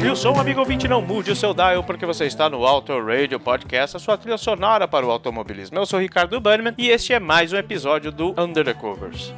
Sobe o som, amigo ouvinte, não mude o seu dial porque você está no Auto Radio Podcast, a sua trilha sonora para o automobilismo. Eu sou Ricardo Bannerman e este é mais um episódio do Under the Covers.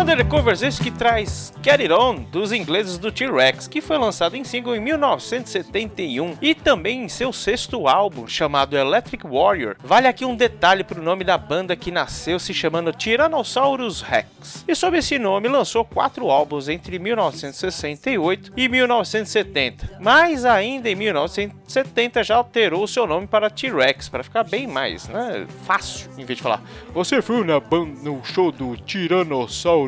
Undercovers esse que traz Get It On dos ingleses do T-Rex, que foi lançado em single em 1971 e também em seu sexto álbum chamado Electric Warrior. Vale aqui um detalhe para o nome da banda que nasceu se chamando Tyrannosaurus Rex. E sob esse nome lançou quatro álbuns entre 1968 e 1970, mas ainda em 1970 já alterou seu nome para T-Rex para ficar bem mais, né, fácil, em vez de falar você foi na no show do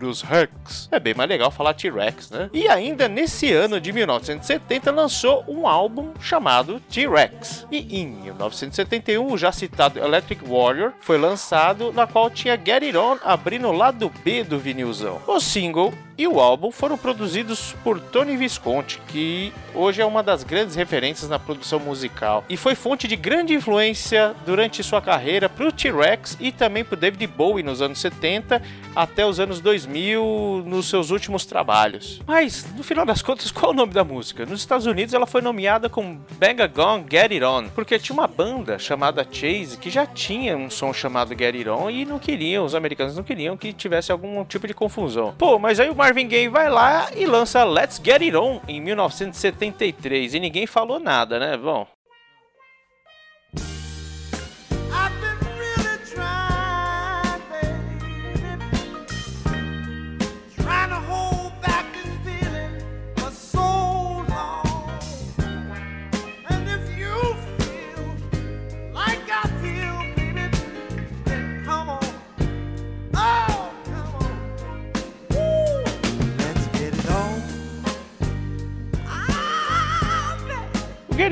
Tyrannosaurus Rex. É bem mais legal falar T-Rex, né? E ainda nesse ano de 1970 lançou um álbum chamado T-Rex. E em 1971 o já citado Electric Warrior foi lançado, na qual tinha Get It On abrindo o lado B do vinilzão. O single e o álbum foram produzidos por Tony Visconti, que hoje é uma das grandes referências na produção musical e foi fonte de grande influência durante sua carreira para o T-Rex e também para David Bowie nos anos 70 até os anos 2000 nos seus últimos trabalhos. Mas no final das contas, qual é o nome da música? Nos Estados Unidos ela foi nomeada como Bang a Gong Get It On, porque tinha uma banda chamada Chase que já tinha um som chamado Get It On e não queriam, os americanos não queriam que tivesse algum tipo de confusão. Pô, mas aí o Marvin Gaye vai lá e lança Let's Get It On em 1973 e ninguém falou nada, né? Bom,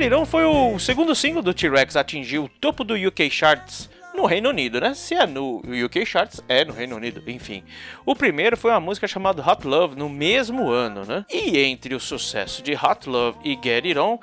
Guerreirão foi o segundo single do T-Rex a atingir o topo do UK Charts no Reino Unido, né? Se é no UK Charts, é no Reino Unido, enfim. O primeiro foi uma música chamada Hot Love no mesmo ano, né? E entre o sucesso de Hot Love e Get It On,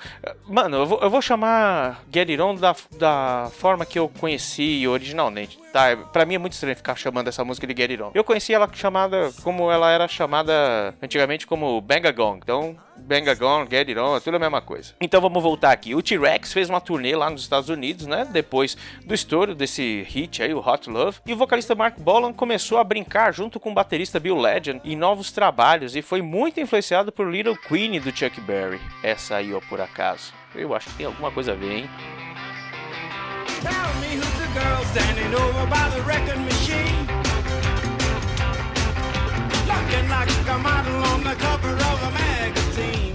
mano, eu vou, eu vou chamar Get It On da, da forma que eu conheci originalmente, tá? Pra mim é muito estranho ficar chamando essa música de Get It On. Eu conheci ela chamada como ela era chamada antigamente como Bang a Gong, então Bang a Gong, Get It On, é tudo a mesma coisa. Então vamos voltar aqui. O T-Rex fez uma turnê lá nos Estados Unidos, né? Depois do estouro desse hit aí, o Hot Love. E o vocalista Mark Bolan começou a brincar junto com o baterista Bill Legend em novos trabalhos e foi muito influenciado por Little Queen do Chuck Berry. Essa aí, ó, por acaso. Eu acho que tem alguma coisa a ver, hein? Tell me who's the girl standing over by the record machine. Looking like a model on the cover of a magazine.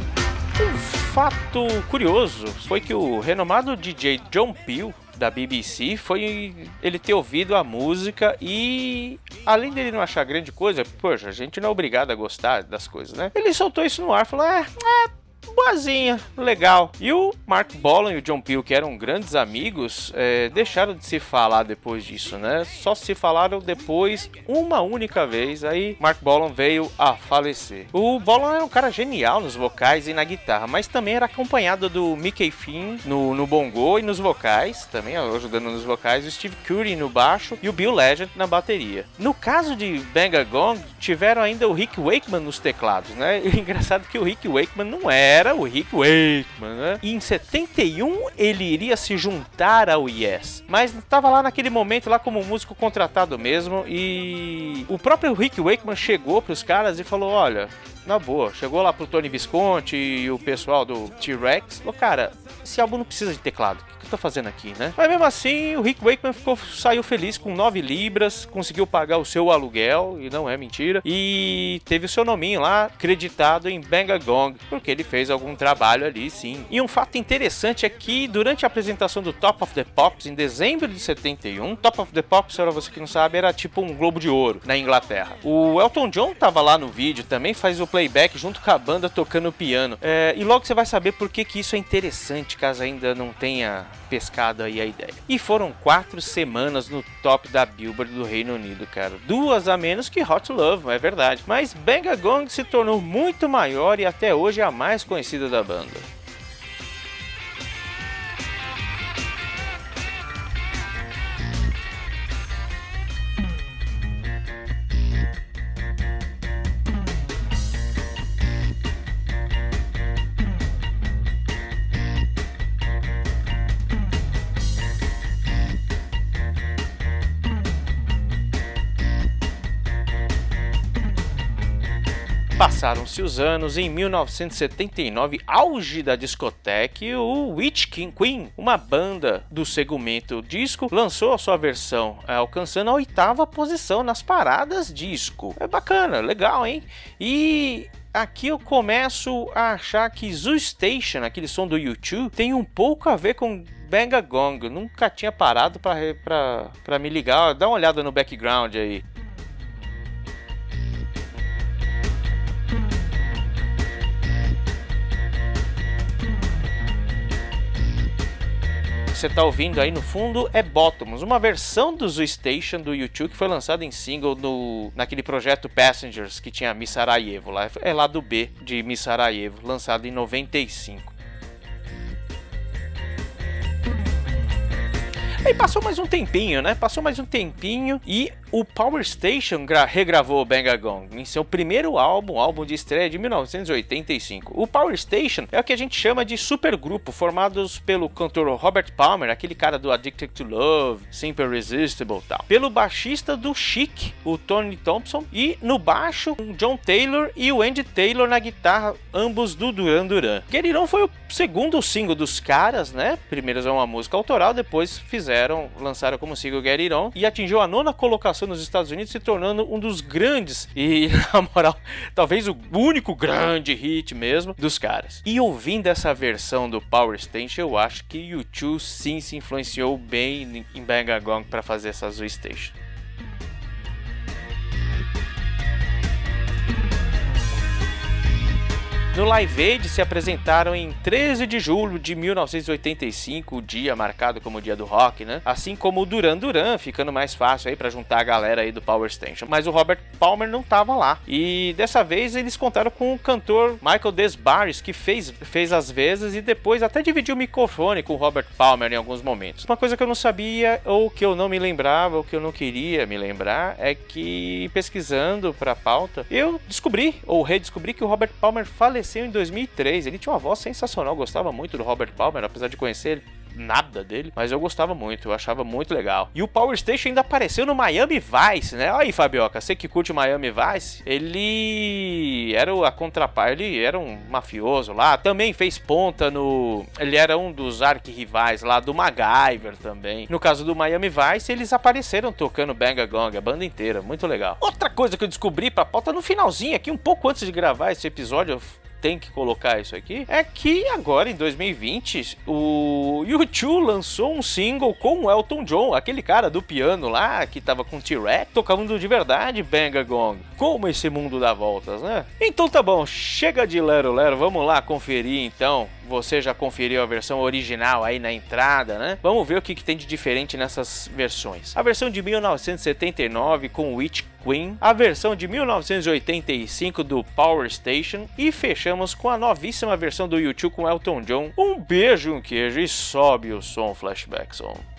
Um fato curioso foi que o renomado DJ John Peel da BBC foi ele ter ouvido a música e além dele não achar grande coisa, poxa, a gente não é obrigado a gostar das coisas, né? Ele soltou isso no ar, falou: "É, é boazinha, legal. E o Mark Bolan e o John Peel, que eram grandes amigos, é, deixaram de se falar depois disso, né? Só se falaram depois uma única vez. Aí Mark Bolan veio a falecer. O Bolan é um cara genial nos vocais e na guitarra, mas também era acompanhado do Mickey Finn no, no bongo e nos vocais, também ajudando nos vocais, o Steve Curry no baixo e o Bill Legend na bateria. No caso de Bang Gong, tiveram ainda o Rick Wakeman nos teclados, né? E engraçado que o Rick Wakeman não é era o Rick Wakeman, né? E em 71 ele iria se juntar ao Yes, mas estava lá naquele momento lá como músico contratado mesmo e o próprio Rick Wakeman chegou para os caras e falou: "Olha, na boa, chegou lá pro Tony Visconti e o pessoal do T-Rex, falou: "Cara, esse álbum não precisa de teclado tô fazendo aqui, né? Mas mesmo assim, o Rick Wakeman ficou, saiu feliz com 9 libras, conseguiu pagar o seu aluguel, e não é mentira, e teve o seu nominho lá acreditado em Bangagong, porque ele fez algum trabalho ali, sim. E um fato interessante é que durante a apresentação do Top of the Pops, em dezembro de 71, Top of the Pops, para você que não sabe, era tipo um Globo de Ouro na Inglaterra. O Elton John tava lá no vídeo também, faz o playback junto com a banda tocando piano. É, e logo você vai saber por que, que isso é interessante, caso ainda não tenha pescado aí a ideia. E foram quatro semanas no top da Billboard do Reino Unido, cara. Duas a menos que Hot Love, é verdade. Mas Bang Gong se tornou muito maior e até hoje é a mais conhecida da banda. Passaram-se os anos, em 1979, auge da discoteca, o Witch King Queen, uma banda do segmento disco, lançou a sua versão, é, alcançando a oitava posição nas paradas disco. É bacana, legal, hein? E aqui eu começo a achar que Zoo Station, aquele som do YouTube, tem um pouco a ver com Bang Gong. Nunca tinha parado para me ligar. Dá uma olhada no background aí. Você está ouvindo aí no fundo é Bottoms, uma versão do Zoo Station do YouTube que foi lançada em single no, naquele projeto Passengers que tinha Miss Sarajevo, lá, é lá do B de Miss Sarajevo, lançado em 95. Aí passou mais um tempinho, né? Passou mais um tempinho e o Power Station regravou Bang em seu primeiro álbum, álbum de estreia de 1985. O Power Station é o que a gente chama de supergrupo, formados pelo cantor Robert Palmer, aquele cara do Addicted to Love, Simple Irresistible tal. Pelo baixista do Chic, o Tony Thompson, e no baixo, o John Taylor e o Andy Taylor na guitarra, ambos do Duran Duran. Guerirão foi o segundo single dos caras, né? Primeiro é uma música autoral, depois fizeram, lançaram como single Get It On e atingiu a nona colocação nos Estados Unidos, se tornando um dos grandes e, na moral, talvez o único grande hit mesmo dos caras. E ouvindo essa versão do Power Station, eu acho que YouTube sim se influenciou bem em Bang Gong para fazer essa Zoo Station. No Live Aid se apresentaram em 13 de julho de 1985, o dia marcado como o dia do rock, né? Assim como o Duran Duran, ficando mais fácil aí para juntar a galera aí do Power Station. Mas o Robert Palmer não tava lá. E dessa vez eles contaram com o cantor Michael Desbarres, que fez, fez as vezes e depois até dividiu o microfone com o Robert Palmer em alguns momentos. Uma coisa que eu não sabia, ou que eu não me lembrava, ou que eu não queria me lembrar, é que pesquisando para a pauta, eu descobri, ou redescobri, que o Robert Palmer faleceu faleceu em 2003. Ele tinha uma voz sensacional, gostava muito do Robert Palmer, apesar de conhecer ele nada dele, mas eu gostava muito, eu achava muito legal. E o Power Station ainda apareceu no Miami Vice, né? Olha aí, Fabioca, você que curte o Miami Vice, ele era a contraparte, ele era um mafioso lá, também fez ponta no. Ele era um dos arquirrivais lá do MacGyver também. No caso do Miami Vice, eles apareceram tocando Bang Gong, a banda inteira, muito legal. Outra coisa que eu descobri pra pauta no finalzinho aqui, um pouco antes de gravar esse episódio, eu tem que colocar isso aqui, é que agora em 2020 o YouTube lançou um single com o Elton John, aquele cara do piano lá que tava com T-Rex, tocando de verdade Bang Gong. Como esse mundo dá voltas, né? Então tá bom, chega de lero lero, vamos lá conferir então você já conferiu a versão original aí na entrada, né? Vamos ver o que, que tem de diferente nessas versões. A versão de 1979 com Witch Queen, a versão de 1985 do Power Station e fechamos com a novíssima versão do YouTube com Elton John. Um beijo, um queijo e sobe o som Flashback Song.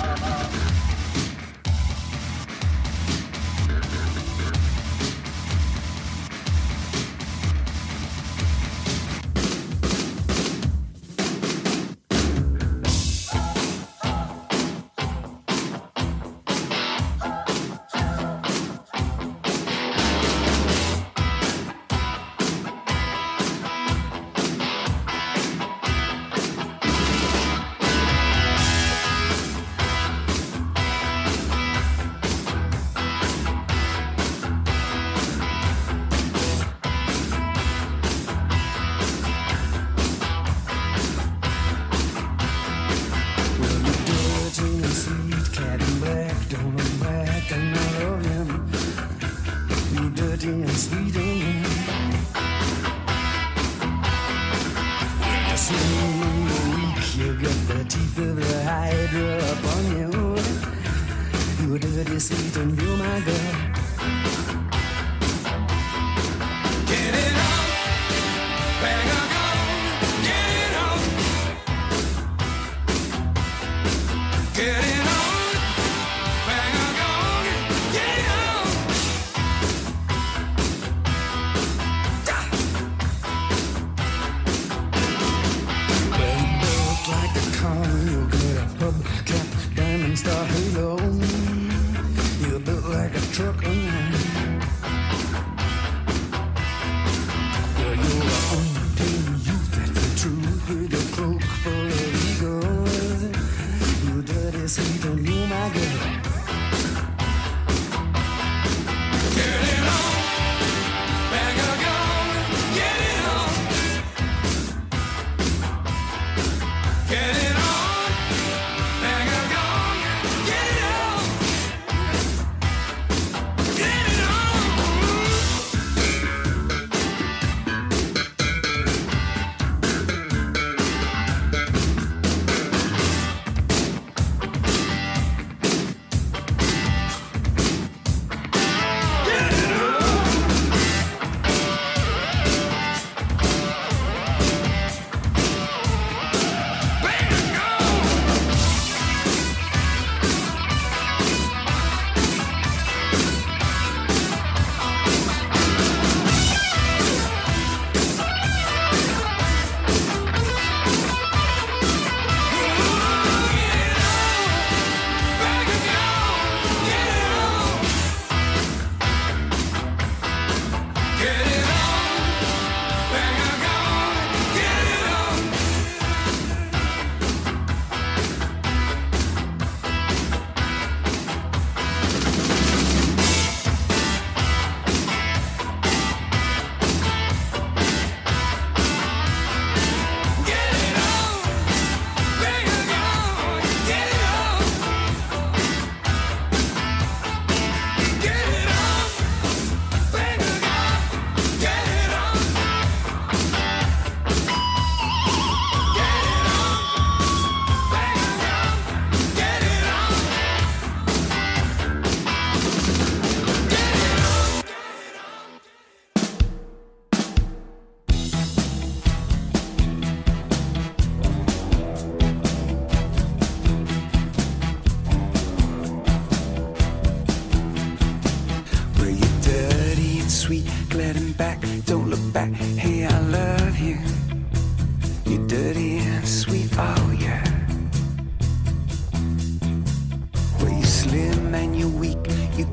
Oh, oh, oh. of the hydra upon you. You dirty, sweet, and you, my girl.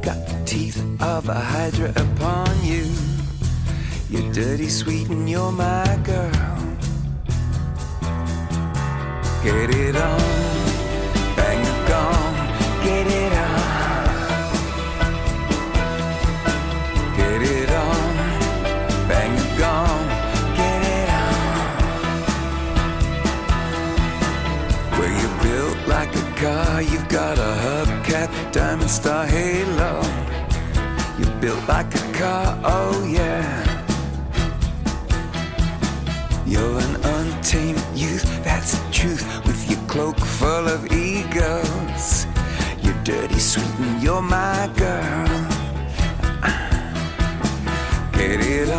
got the teeth of a hydra upon you. You're dirty, sweet, and you're my girl. Get it on, bang the gong, get it on. Get it on, bang the gong, get it on. Well, you're built like a car, you've got a diamond star halo. You're built like a car, oh yeah. You're an untamed youth, that's the truth. With your cloak full of egos, you're dirty, sweet, and you're my girl. Get it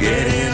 Get it